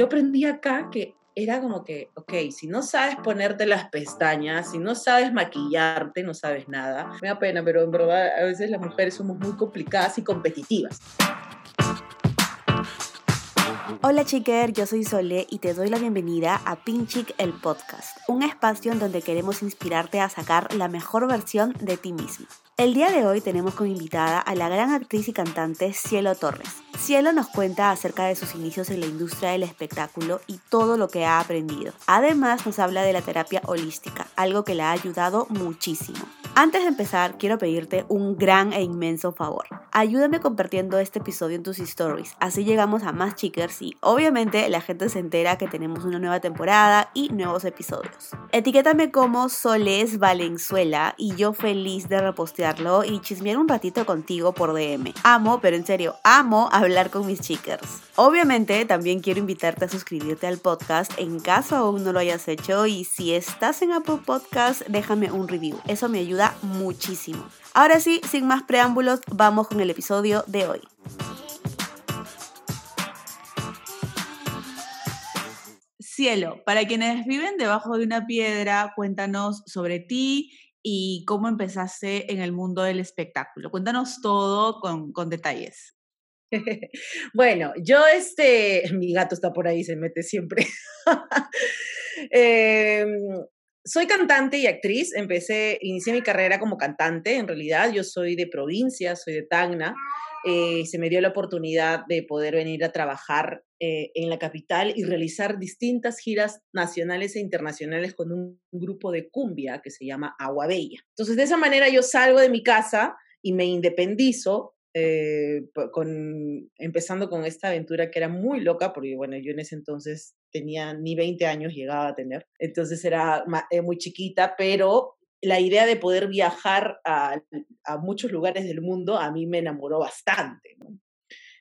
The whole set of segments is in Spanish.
yo aprendí acá que era como que, ok, si no sabes ponerte las pestañas, si no sabes maquillarte, no sabes nada. Me da pena, pero en verdad a veces las mujeres somos muy complicadas y competitivas. Hola chiquer, yo soy Sole y te doy la bienvenida a Pinchic el podcast, un espacio en donde queremos inspirarte a sacar la mejor versión de ti mismo. El día de hoy tenemos como invitada a la gran actriz y cantante Cielo Torres. Cielo nos cuenta acerca de sus inicios en la industria del espectáculo y todo lo que ha aprendido. Además nos habla de la terapia holística, algo que le ha ayudado muchísimo. Antes de empezar, quiero pedirte un gran e inmenso favor. Ayúdame compartiendo este episodio en tus stories, así llegamos a más chickers y obviamente la gente se entera que tenemos una nueva temporada y nuevos episodios. Etiquétame como Soles Valenzuela y yo feliz de y chismear un ratito contigo por DM. Amo, pero en serio, amo hablar con mis chickers. Obviamente también quiero invitarte a suscribirte al podcast en caso aún no lo hayas hecho y si estás en Apple Podcast déjame un review, eso me ayuda muchísimo. Ahora sí, sin más preámbulos, vamos con el episodio de hoy. Cielo, para quienes viven debajo de una piedra, cuéntanos sobre ti y cómo empezaste en el mundo del espectáculo. Cuéntanos todo con, con detalles. bueno, yo este, mi gato está por ahí, se mete siempre. eh, soy cantante y actriz. Empecé, inicié mi carrera como cantante. En realidad, yo soy de provincia, soy de Tacna. Eh, se me dio la oportunidad de poder venir a trabajar eh, en la capital y realizar distintas giras nacionales e internacionales con un, grupo de cumbia que se llama Agua Bella. Entonces, de esa manera yo salgo de mi casa y me independizo eh, con, empezando con esta aventura que era muy loca, porque bueno, yo en ese entonces tenía ni 20 años, llegaba a tener, entonces era eh, muy chiquita, pero la idea de poder viajar a, a, muchos lugares del mundo a mí me enamoró bastante.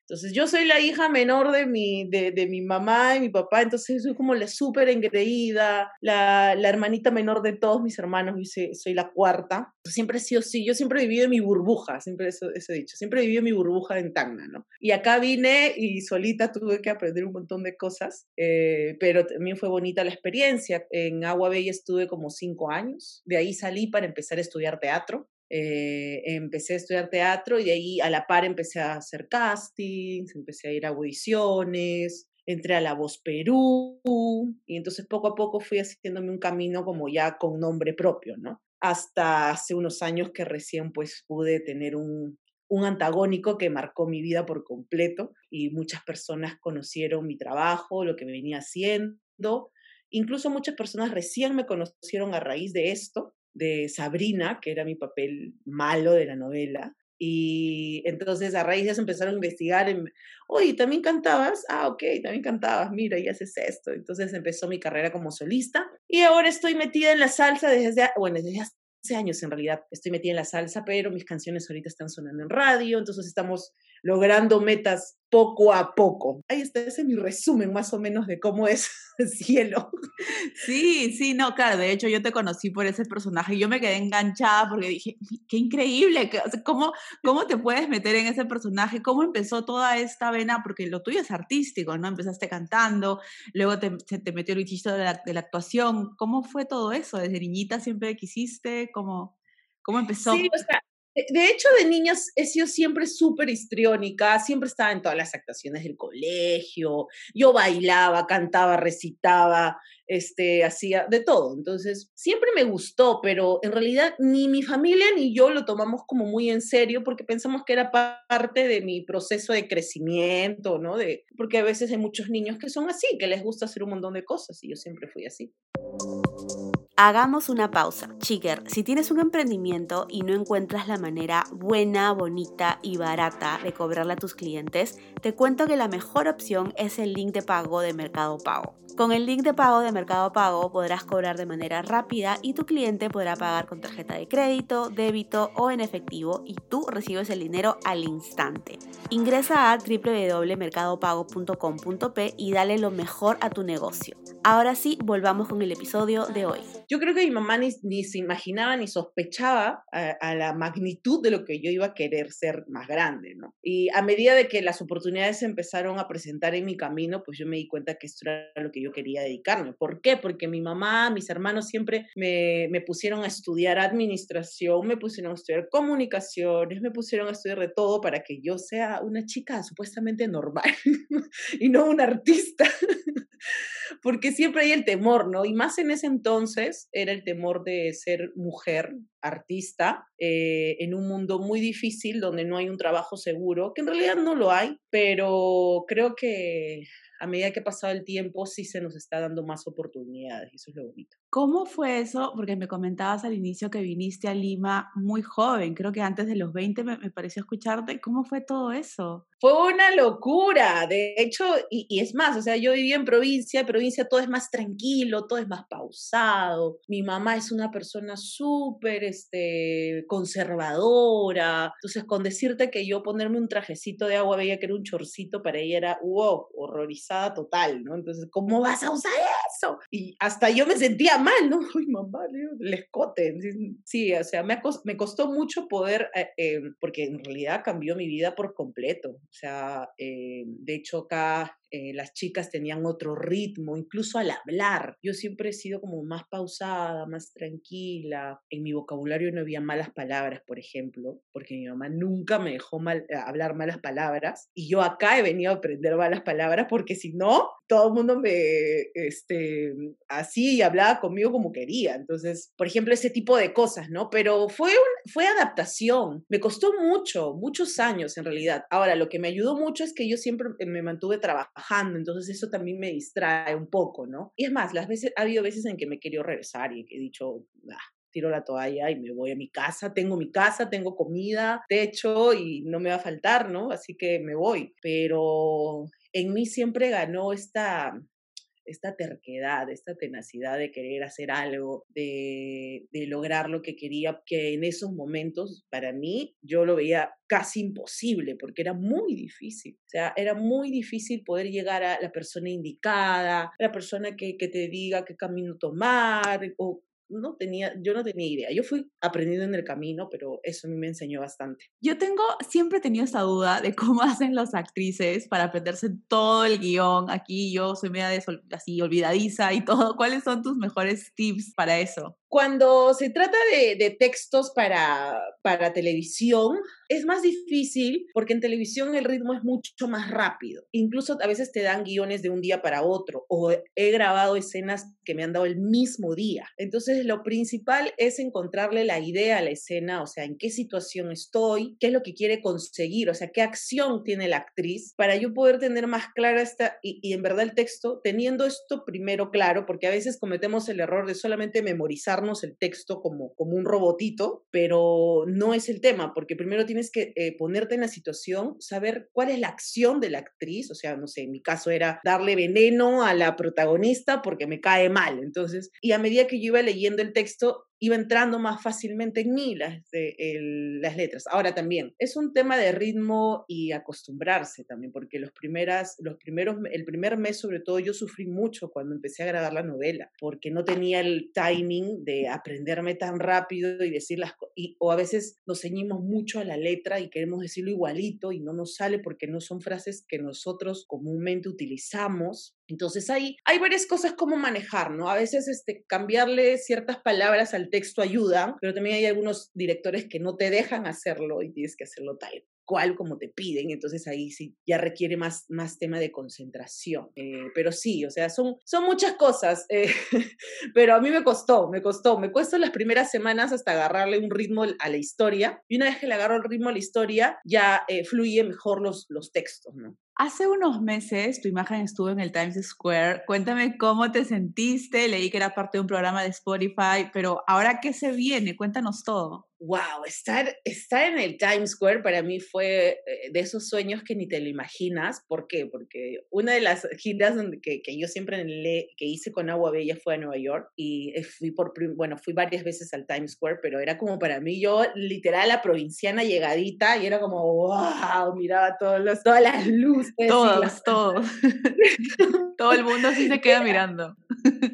Entonces yo soy la hija menor de mi, de, de mi mamá y mi papá, entonces soy como la súper engreída, la, la, hermanita menor de todos mis hermanos, soy, soy, la cuarta. Siempre he sido así, yo siempre he vivido en mi burbuja, siempre eso, eso he dicho, siempre he vivido en mi burbuja en Tacna, ¿no? Y acá vine y solita tuve que aprender un montón de cosas, eh, pero también fue bonita la experiencia. En Agua Bella estuve como cinco años, de ahí salí para empezar a estudiar teatro. Eh, empecé a estudiar teatro y de ahí a la par empecé a hacer castings, empecé a ir a audiciones, entré a La Voz Perú y entonces poco a poco fui haciéndome un camino como ya con nombre propio, ¿no? Hasta hace unos años que recién pues pude tener un, un antagónico que marcó mi vida por completo y muchas personas conocieron mi trabajo, lo que venía haciendo. Incluso muchas personas recién me conocieron a raíz de esto de Sabrina, que era mi papel malo de la novela. Y entonces a raíz de eso empezaron a investigar, en, oye, ¿también cantabas? Ah, ok, también cantabas, mira, y haces esto. Entonces empezó mi carrera como solista y ahora estoy metida en la salsa desde, bueno, desde hace años en realidad estoy metida en la salsa, pero mis canciones ahorita están sonando en radio, entonces estamos logrando metas poco a poco. Ahí está, ese es mi resumen más o menos de cómo es el cielo. Sí, sí, no, claro, de hecho yo te conocí por ese personaje y yo me quedé enganchada porque dije, qué increíble, ¿cómo, cómo te puedes meter en ese personaje? ¿Cómo empezó toda esta vena? Porque lo tuyo es artístico, ¿no? Empezaste cantando, luego te, se te metió el bichito de la, de la actuación. ¿Cómo fue todo eso? ¿Desde niñita siempre quisiste? ¿Cómo, cómo empezó? Sí, o sea, de hecho, de niñas he sido siempre súper histriónica, siempre estaba en todas las actuaciones del colegio, yo bailaba, cantaba, recitaba, este, hacía de todo. Entonces, siempre me gustó, pero en realidad ni mi familia ni yo lo tomamos como muy en serio porque pensamos que era parte de mi proceso de crecimiento, ¿no? De, porque a veces hay muchos niños que son así, que les gusta hacer un montón de cosas y yo siempre fui así. Hagamos una pausa. Chicker, si tienes un emprendimiento y no encuentras la manera buena, bonita y barata de cobrarle a tus clientes, te cuento que la mejor opción es el link de pago de Mercado Pago. Con el link de pago de Mercado Pago podrás cobrar de manera rápida y tu cliente podrá pagar con tarjeta de crédito, débito o en efectivo y tú recibes el dinero al instante. Ingresa a www.mercadopago.com.p y dale lo mejor a tu negocio. Ahora sí, volvamos con el episodio de hoy. Yo creo que mi mamá ni, ni se imaginaba ni sospechaba a, a, la magnitud de lo que yo iba a querer ser más grande, ¿no? Y a medida de que las oportunidades se empezaron a presentar en mi camino, pues yo me di cuenta que esto era lo que yo quería dedicarme. ¿Por qué? Porque mi mamá, mis hermanos siempre me, me pusieron a estudiar administración, me pusieron a estudiar comunicaciones, me pusieron a estudiar de todo para que yo sea una chica supuestamente normal y no una artista. Porque siempre hay el temor, ¿no? Y más en ese entonces era el temor de ser mujer, artista, eh, en un mundo muy difícil donde no hay un trabajo seguro, que en realidad no lo hay, pero creo que a medida que ha pasado el tiempo sí se nos está dando más oportunidades y eso es lo bonito. ¿Cómo fue eso? Porque me comentabas al inicio que viniste a Lima muy joven, creo que antes de los 20 me, me pareció escucharte. ¿Cómo fue todo eso? Fue una locura, de hecho, y, y, es más, o sea, yo vivía en provincia, en provincia todo es más tranquilo, todo es más pausado. Mi mamá es una persona súper este, conservadora, entonces con decirte que yo ponerme un trajecito de agua veía que era un chorcito, para ella era, horrorizada total, ¿no? Entonces, ¿cómo vas a usar eso? Y hasta yo me sentía mal, ¿no? Uy, mamá, el escote. Sí, o sea, me, me costó mucho poder, eh, eh, porque en realidad cambió mi vida por completo. O sea, eh, de hecho acá eh, las chicas tenían otro ritmo, incluso al hablar. Yo siempre he sido como más pausada, más tranquila. En mi vocabulario no había malas palabras, por ejemplo, porque mi mamá nunca me dejó mal, eh, hablar malas palabras. Y yo acá he venido a aprender malas palabras porque si no, todo el mundo me, este, así hablaba conmigo como quería. Entonces, por ejemplo, ese tipo de cosas, ¿no? Pero fue, fue adaptación. Me costó mucho, muchos años en realidad. Ahora, lo que me ayudó mucho es que yo siempre me mantuve trabajando entonces eso también me distrae un poco, ¿no? Y es más, las veces, ha habido veces en que me he querido regresar y he dicho, ah, tiro la toalla y me voy a mi casa, tengo mi casa, tengo comida, techo y no me va a faltar, ¿no? Así que me voy. Pero en mí siempre ganó esta, esta terquedad, esta tenacidad de querer hacer algo, de, de, lograr lo que quería, que en esos momentos para mí yo lo veía casi imposible porque era muy difícil. O sea, era muy difícil poder llegar a la persona indicada, la persona que, que te diga qué camino tomar o no tenía, yo no tenía idea. Yo fui aprendiendo en el camino, pero eso a mí me enseñó bastante. Yo tengo, siempre he tenido esta duda de cómo hacen las actrices para aprenderse todo el guion. Aquí yo soy media así olvidadiza y todo. ¿Cuáles son tus mejores tips para eso? Cuando se trata de, de, textos para, para televisión, es más difícil porque en televisión el ritmo es mucho más rápido. Incluso a veces te dan guiones de un día para otro o he grabado escenas que me han dado el mismo día. Entonces lo principal es encontrarle la idea a la escena, o sea, en qué situación estoy, qué es lo que quiere conseguir, o sea, qué acción tiene la actriz para yo poder tener más clara esta y, y en verdad el texto, teniendo esto primero claro, porque a veces cometemos el error de solamente memorizar el texto como, como un robotito, pero no es el tema, porque primero tienes que eh, ponerte en la situación, saber cuál es la acción de la actriz, o sea, no sé, en mi caso era darle veneno a la protagonista porque me cae mal, entonces, y a medida que yo iba leyendo el texto, iba entrando más fácilmente en mí las, letras. Ahora también, es un tema de ritmo y acostumbrarse también, porque los, primeras, los primeros, el primer mes sobre todo yo sufrí mucho cuando empecé a grabar la novela, porque no tenía el timing de aprenderme tan rápido y decir las cosas, o a veces nos ceñimos mucho a la letra y queremos decirlo igualito y no nos sale porque no son frases que nosotros comúnmente utilizamos entonces hay, hay varias cosas como manejar, ¿no? A veces este, cambiarle ciertas palabras al texto ayuda, pero también hay algunos directores que no te dejan hacerlo y tienes que hacerlo tal cual como te piden, entonces ahí sí ya requiere más, más tema de concentración. Eh, pero sí, o sea, son, son muchas cosas, eh, pero a mí me costó, me costó, me cuesta las primeras semanas hasta agarrarle un ritmo a la historia y una vez que le agarro el ritmo a la historia ya eh, fluye mejor los, los textos, ¿no? Hace unos meses tu imagen estuvo en el Times Square. Cuéntame cómo te sentiste. Leí que era parte de un programa de Spotify, pero ahora qué se viene? Cuéntanos todo wow, estar, estar en el Times Square para mí fue eh, de esos sueños que ni te lo imaginas. ¿Por qué? Porque una de las giras que, que yo siempre le, que hice con Agua Bella fue a Nueva York y eh, fui por, bueno, fui varias veces al Times Square, pero era como para mí, yo literal la provinciana llegadita y era como, wow, miraba todos los, todas las luces. Todos, todos. Todo el mundo así se queda mirando.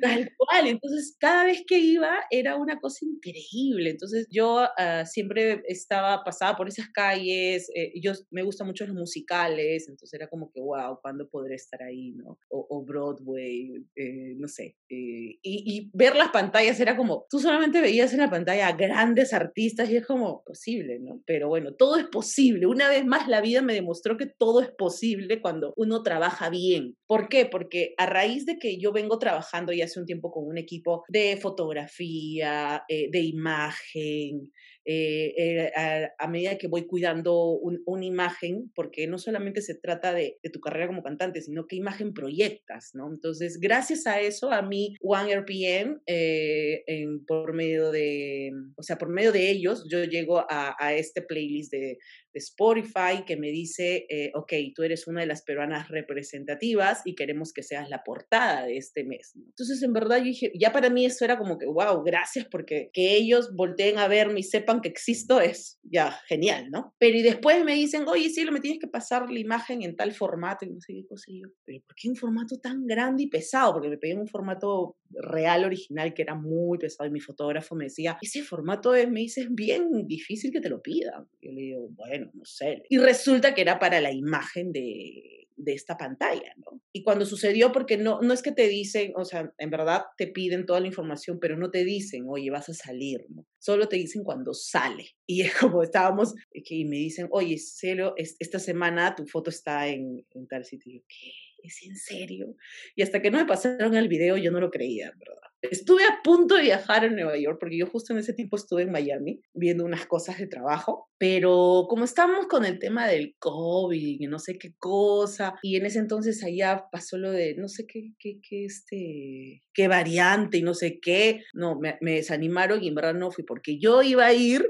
Tal cual, entonces cada vez que iba era una cosa increíble, entonces yo ah, siempre estaba pasada por esas calles, eh, yo me gustan mucho los musicales, entonces era como que, wow, ¿cuándo podré estar ahí, no? O, Broadway, eh, no sé, eh, y, y, ver las pantallas era como, tú solamente veías en la pantalla a grandes artistas y es como, posible, ¿no? Pero bueno, todo es posible, una vez más la vida me demostró que todo es posible cuando uno trabaja bien. ¿Por qué? Porque a raíz de que yo vengo trabajando ya hace un tiempo con un equipo de fotografía, eh, de imagen, eh, eh, a, medida que voy cuidando una imagen, porque no solamente se trata de, tu carrera como cantante, sino qué imagen proyectas, ¿no? Entonces, gracias a eso, a mí OneRPM, en, por medio de, o sea, por medio de ellos, yo llego a, a este playlist de, Spotify que me dice, eh, ok, tú eres una de las peruanas representativas y queremos que seas la portada de este mes. Entonces, en verdad, yo dije, ya para mí eso era como que, wow, gracias porque que ellos volteen a verme y sepan que existo es ya genial, ¿no? Pero y después me dicen, oye, sí, lo me tienes que pasar la imagen en tal formato y no sé qué cosa. Y yo, pero ¿por qué un formato tan grande y pesado? Porque me pedí un formato real, original, que era muy pesado y mi fotógrafo me decía, ese formato es, me dice, es bien difícil que te lo pidan. Yo le digo, bueno, no sé. Y resulta que era para la imagen de, de esta pantalla, ¿no? Y cuando sucedió, porque no, no es que te dicen, o sea, en verdad te piden toda la información, pero no te dicen, oye, vas a salir, ¿no? Solo te dicen cuando sale. Y es como estábamos, y me dicen, oye, Celo, esta semana tu foto está en, en tal sitio. Y yo, ¿qué? ¿Es en serio? Y hasta que no me pasaron el video, yo no lo creía, ¿verdad? Estuve a punto de viajar a Nueva York porque yo justo en ese tiempo estuve en Miami viendo unas cosas de trabajo, pero como estábamos con el tema del COVID y no sé qué cosa, y en ese entonces allá pasó lo de no sé qué, qué, qué, este, qué variante y no sé qué, no, me, me desanimaron y en verdad no fui porque yo iba a ir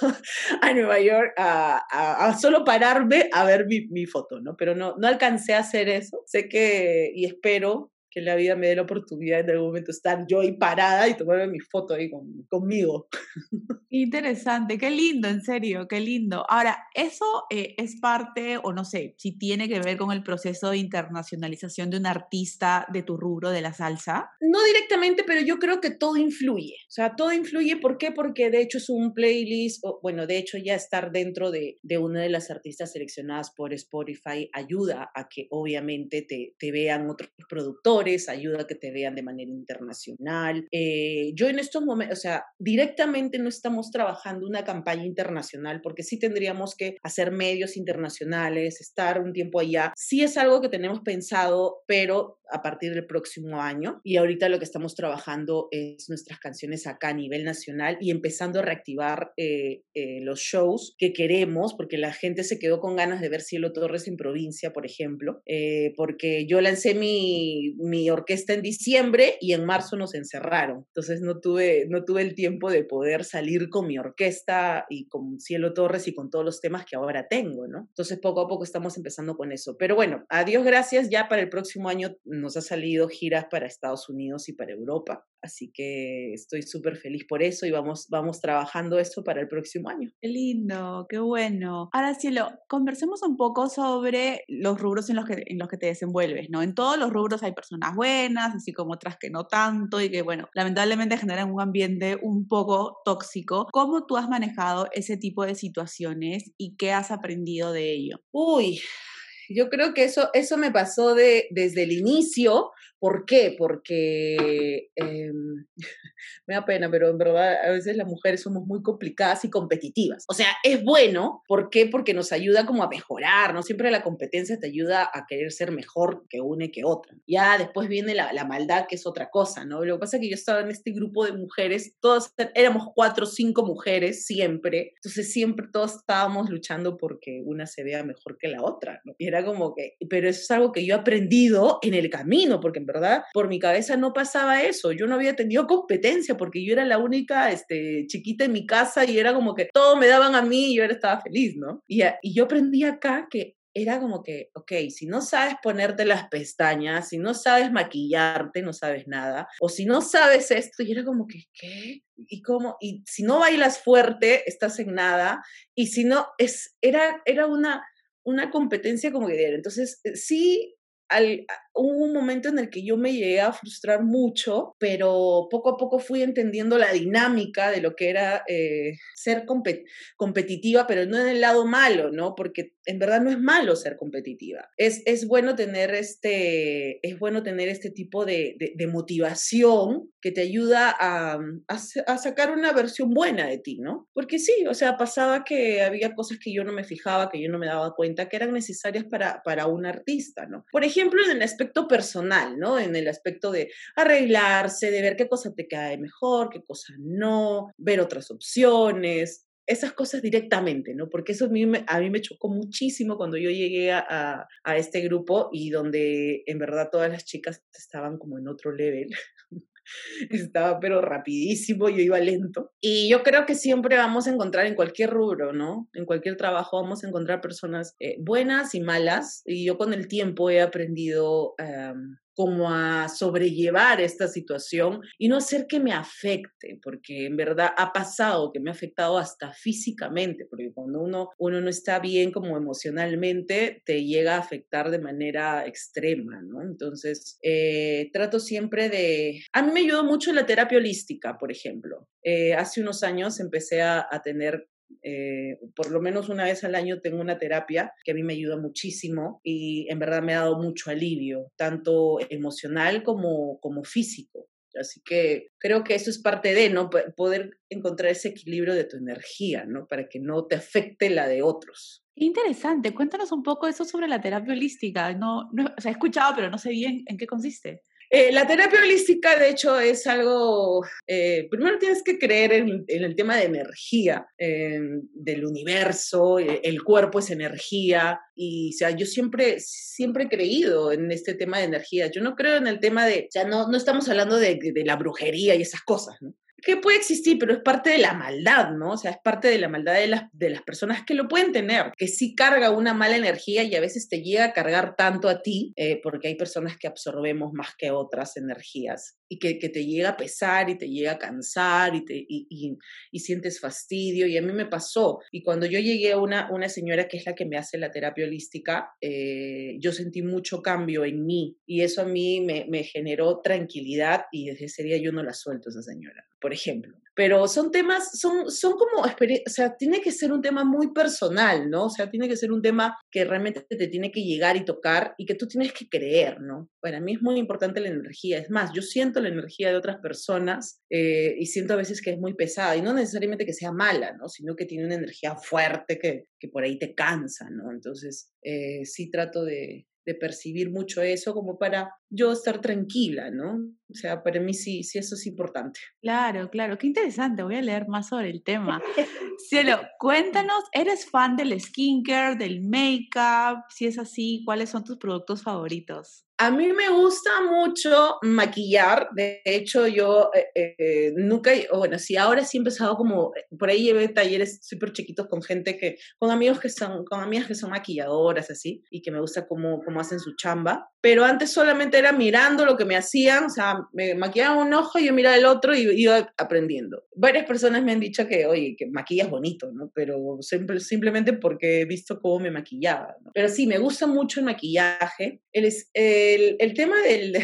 a Nueva York a, a, solo pararme a ver mi, mi, foto, ¿no? Pero no, no alcancé a hacer eso. Sé que y espero que la vida me dé la oportunidad en algún momento estar yo ahí parada y tomarme mi foto ahí conmigo. Interesante, qué lindo, en serio, qué lindo. Ahora, ¿eso eh, es parte, o no sé, si tiene que ver con el proceso de internacionalización de un artista de tu rubro de la salsa? No directamente, pero yo creo que todo influye. O sea, todo influye, ¿por qué? Porque de hecho es un playlist, o, bueno, de hecho ya estar dentro de, de una de las artistas seleccionadas por Spotify ayuda a que obviamente te, te vean otros productores ayuda a que te vean de manera internacional. Eh, yo en estos momentos, o sea, directamente no estamos trabajando una campaña internacional porque sí tendríamos que hacer medios internacionales, estar un tiempo allá. Sí es algo que tenemos pensado, pero a partir del próximo año. Y ahorita lo que estamos trabajando es nuestras canciones acá a nivel nacional y empezando a reactivar eh, eh, los shows que queremos, porque la gente se quedó con ganas de ver Cielo Torres en provincia, por ejemplo, porque yo lancé mi mi orquesta en diciembre y en marzo nos encerraron. Entonces no tuve, no tuve el tiempo de poder salir con mi orquesta y con Cielo Torres y con todos los temas que ahora tengo, ¿no? Entonces poco a poco estamos empezando con eso. Pero bueno, a Dios gracias, ya para el próximo año nos ha salido giras para Estados Unidos y para Europa. Así que estoy súper feliz por eso y vamos, vamos trabajando eso para el próximo año. Qué lindo, qué bueno. Ahora, Cielo, conversemos un poco sobre los rubros en los que, en los que te desenvuelves, ¿no? En todos los rubros hay personas buenas, así como otras que no tanto y que, bueno, lamentablemente generan un ambiente un poco tóxico. ¿Cómo tú has manejado ese tipo de situaciones y qué has aprendido de ello? Uy, yo creo que eso, eso me pasó de, desde el inicio. ¿Por qué? Porque me da pena, pero en verdad a veces las mujeres somos muy complicadas y competitivas. O sea, es bueno. ¿Por qué? Porque nos ayuda como a mejorar, ¿no? Siempre la competencia te ayuda a querer ser mejor que una y que otra. Ya después viene la, la maldad, que es otra cosa, ¿no? Lo que pasa es que yo estaba en este grupo de mujeres, todas éramos cuatro o cinco mujeres siempre. Entonces siempre todos estábamos luchando porque una se vea mejor que la otra, ¿no? Y era como que, pero eso es algo que yo he aprendido en el camino, porque en verdad por mi cabeza no pasaba eso. Yo no había tenido competencia porque yo era la única este, chiquita en mi casa y era como que todo me daban a mí y yo era, estaba feliz, ¿no? Y, y yo aprendí acá que era como que, ok, si no sabes ponerte las pestañas, si no sabes maquillarte, no sabes nada, o si no sabes esto, y era como que, ¿qué? Y cómo, y si no bailas fuerte, estás en nada, y si no, es, era, era una, una competencia como que Entonces, eh, sí, al, hubo un momento en el que yo me llegué a frustrar mucho, pero poco a poco fui entendiendo la dinámica de lo que era eh, ser competitiva, pero no en el lado malo, ¿no? Porque en verdad no es malo ser competitiva. Es, es, bueno, tener este, es bueno tener este tipo de, de, motivación que te ayuda a, a, sacar una versión buena de ti, ¿no? Porque sí, o sea, pasaba que había cosas que yo no me fijaba, que yo no me daba cuenta, que eran necesarias para, para un artista, ¿no? Por ejemplo, en el aspecto personal, ¿no? En el aspecto de arreglarse, de ver qué cosa te cae mejor, qué cosa no, ver otras opciones, esas cosas directamente, ¿no? Porque eso a mí me, a mí me chocó muchísimo cuando yo llegué a, a, este grupo y donde en verdad todas las chicas estaban como en otro level. Estaba pero rapidísimo, yo iba lento. Y yo creo que siempre vamos a encontrar en cualquier rubro, ¿no? En cualquier trabajo vamos a encontrar personas eh, buenas y malas. Y yo con el tiempo he aprendido em, como a sobrellevar esta situación y no hacer que me afecte, porque en verdad ha pasado que me ha afectado hasta físicamente, porque cuando uno, uno no está bien como emocionalmente, te llega a afectar de manera extrema, ¿no? Entonces, eh, trato siempre de... A mí me ayudó mucho la terapia holística, por ejemplo. Eh, hace unos años empecé a, a tener eh, por lo menos una vez al año tengo una terapia que a mí me ayuda muchísimo y en verdad me ha dado mucho alivio, tanto emocional como, como físico. Así que creo que eso es parte de, ¿no? Poder encontrar ese equilibrio de tu energía, ¿no? Para que no te afecte la de otros. Interesante, cuéntanos un poco eso sobre la terapia holística. No, no o sea, he escuchado, pero no sé bien en qué consiste. Eh, la terapia holística, de hecho, es algo, eh, primero tienes que creer en, el tema de energía del universo, eh, el cuerpo es energía, y o sea, yo siempre, siempre he creído en este tema de energía. Yo no creo en el tema de, o sea, no, no estamos hablando de, de la brujería y esas cosas, ¿no? Que puede existir, pero es parte de la maldad, ¿no? O sea, es parte de la maldad de las, de las personas que lo pueden tener, que sí carga una mala energía y a veces te llega a cargar tanto a ti, eh, porque hay personas que absorbemos más que otras energías y que, que, te llega a pesar y te llega a cansar y, te, y, y, sientes fastidio. Y a mí me pasó. Y cuando yo llegué a una, una señora que es la que me hace la terapia holística, eh, yo sentí mucho cambio en mí y eso a mí me, me generó tranquilidad y desde ese día yo no la suelto a esa señora por ejemplo. Pero son temas, son, son como, o sea, tiene que ser un tema muy personal, ¿no? O sea, tiene que ser un tema que realmente te tiene que llegar y tocar y que tú tienes que creer, ¿no? Para mí es muy importante la energía. Es más, yo siento la energía de otras personas eh, y siento a veces que es muy pesada y no necesariamente que sea mala, ¿no? Sino que tiene una energía fuerte que, que por ahí te cansa, ¿no? Entonces, eh, sí trato de, de percibir mucho eso como para yo estar tranquila, ¿no? O sea, para mí sí, sí eso es importante. Claro, claro, qué interesante, voy a leer más sobre el tema. Cielo, cuéntanos, ¿eres fan del skincare, del make-up? Si es así, ¿cuáles son tus productos favoritos? A mí me gusta mucho maquillar, de hecho yo eh, eh, nunca, bueno, sí, ahora sí he empezado como, eh, por ahí llevé talleres súper chiquitos con gente que, con amigos que son, con amigas que son maquilladoras, así, y que me gusta cómo, cómo hacen su chamba, pero antes solamente era mirando lo que me hacían, o sea, me maquillaban un ojo y yo miraba el otro y iba aprendiendo. Varias personas me han dicho que, oye, que maquillas bonito, ¿no? Pero simplemente porque he visto cómo me maquillaba, ¿no? Pero sí, me gusta mucho el maquillaje. El, es, el, tema del,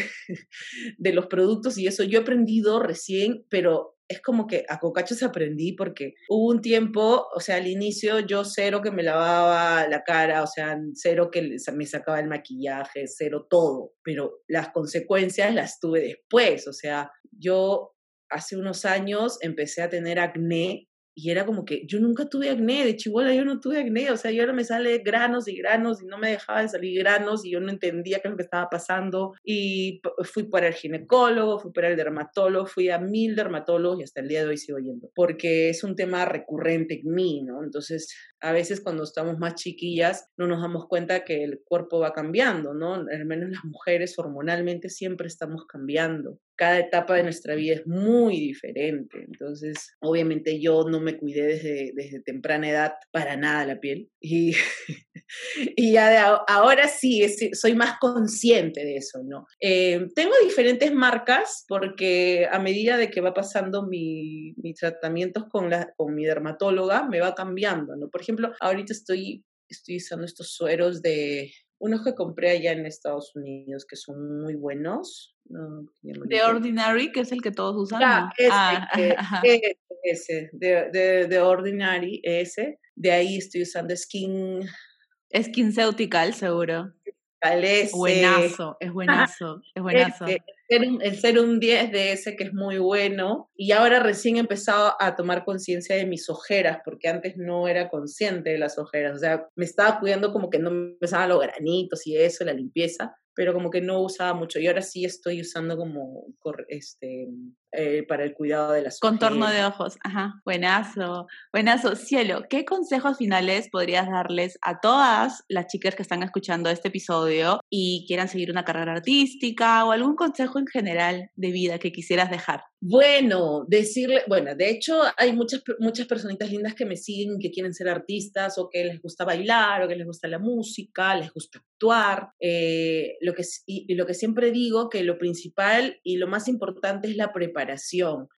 de los productos y eso, yo he aprendido recién, pero es como que a cocachos aprendí porque hubo un tiempo, o sea, al inicio yo cero que me lavaba la cara, o sea, cero que me sacaba el maquillaje, cero todo, pero las consecuencias las tuve después, o sea, yo hace unos años empecé a tener acné y era como que yo nunca tuve acné, de chihuahua yo no tuve acné, o sea, yo ahora me sale granos y granos y no me dejaban salir granos y yo no entendía qué es lo que estaba pasando y fui para el ginecólogo, fui para el dermatólogo, fui a mil dermatólogos y hasta el día de hoy sigo yendo, porque es un tema recurrente en mí, ¿no? Entonces, a veces cuando estamos más chiquillas no nos damos cuenta que el cuerpo va cambiando, ¿no? Al menos las mujeres hormonalmente siempre estamos cambiando cada etapa de nuestra vida es muy diferente. Entonces, obviamente yo no me cuidé desde, desde temprana edad para nada la piel. Y, ya de ahora sí, soy más consciente de eso, ¿no? Eh, tengo diferentes marcas porque a medida de que va pasando mi, mis tratamientos con, la, con mi dermatóloga, me va cambiando, ¿no? Por ejemplo, ahorita estoy, estoy usando estos sueros de unos que compré allá en Estados Unidos que son muy buenos. The Ordinary, que es el que todos usan. Ah, ese, ah, ese, de, Ordinary, ese. De ahí estoy usando Skin. Skinceuticals, seguro. Es Buenazo, es buenazo, es buenazo. El ser un 10 de ese que es muy bueno. Y ahora recién he empezado a tomar conciencia de mis ojeras, porque antes no era consciente de las ojeras. O sea, me estaba cuidando como que no me empezaban los granitos y eso, la limpieza pero como que no usaba mucho. Y ahora sí estoy usando como este, eh, para el cuidado de las Contorno de ojos, ajá. Buenazo, buenazo. Cielo, ¿qué consejos finales podrías darles a todas las chicas que están escuchando este episodio y quieran seguir una carrera artística o algún consejo en general de vida que quisieras dejar? Bueno, decirle, bueno, de hecho hay muchas, muchas personitas lindas que me siguen que quieren ser artistas o que les gusta bailar o que les gusta la música, les gusta actuar. Eh, lo, que, y, lo que siempre digo que lo principal y lo más importante es la preparación.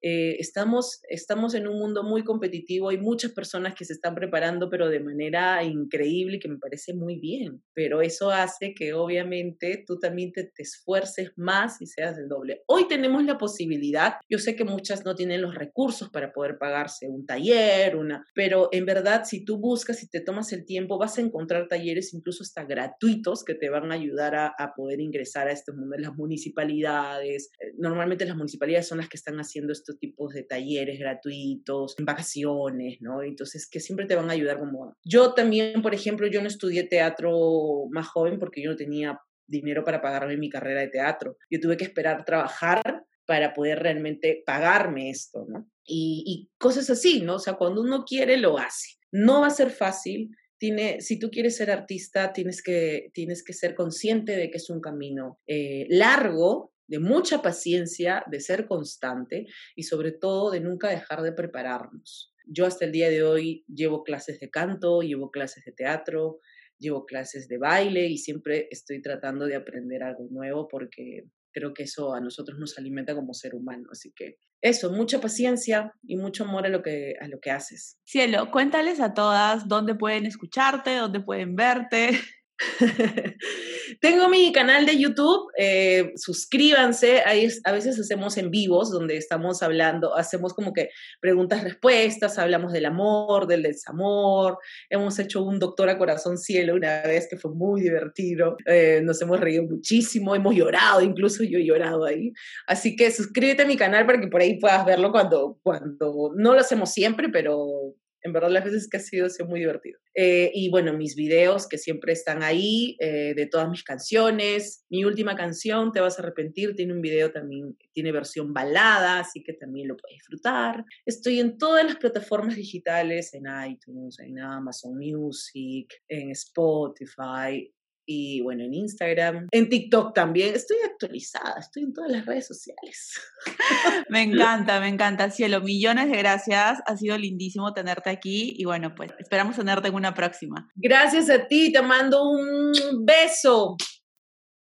Eh, estamos, estamos en un mundo muy competitivo, hay muchas personas que se están preparando pero de manera increíble y que me parece muy bien, pero eso hace que obviamente tú también te, te esfuerces más y seas el doble. Hoy tenemos la posibilidad, yo sé que muchas no tienen los recursos para poder pagarse un taller, una, pero en verdad si tú buscas y te tomas el tiempo, vas a encontrar talleres incluso hasta gratuitos que te van a ayudar a, poder ingresar a este mundo. Las municipalidades, eh, normalmente las municipalidades son las que están haciendo estos tipos de talleres gratuitos, vacaciones, ¿no? Entonces, que siempre te van a ayudar como... Yo también, por ejemplo, yo no estudié teatro más joven porque yo no tenía dinero para pagarme mi carrera de teatro. Yo tuve que esperar trabajar para poder realmente pagarme esto, ¿no? Y, cosas así, ¿no? O sea, cuando uno quiere, lo hace. No va a ser fácil. Tiene, si tú quieres ser artista, tienes que, tienes que ser consciente de que es un camino eh, largo, de mucha paciencia, de ser constante y sobre todo de nunca dejar de prepararnos. Yo hasta el día de hoy llevo clases de canto, llevo clases de teatro, llevo clases de baile y siempre estoy tratando de aprender algo nuevo porque creo que eso a nosotros nos alimenta como ser humano. Así que eso, mucha paciencia y mucho amor a lo que, a lo que haces. Cielo, cuéntales a todas dónde pueden escucharte, dónde pueden verte. Tengo mi canal de YouTube, eh, suscríbanse, ahí a veces hacemos en vivos donde estamos hablando, hacemos como que preguntas-respuestas, hablamos del amor, del desamor, hemos hecho un doctor a corazón cielo una vez que fue muy divertido, eh, nos hemos reído muchísimo, hemos llorado, incluso yo he llorado ahí, así que suscríbete a mi canal para que por ahí puedas verlo cuando, cuando no lo hacemos siempre, pero en verdad las veces que ha sido, ha sido muy divertido. Eh, y bueno, mis videos que siempre están ahí, eh, de todas mis canciones. Mi última canción, Te vas a arrepentir, tiene un video también, tiene versión balada, así que también lo puedes disfrutar. Estoy en todas las plataformas digitales, en iTunes, en Amazon Music, en Spotify, y bueno, en Instagram, en TikTok también. Estoy actualizada, estoy en todas las redes sociales. Me encanta, me encanta, cielo. Millones de gracias. Ha sido lindísimo tenerte aquí y bueno, pues esperamos tenerte en una próxima. Gracias a ti, te mando un beso.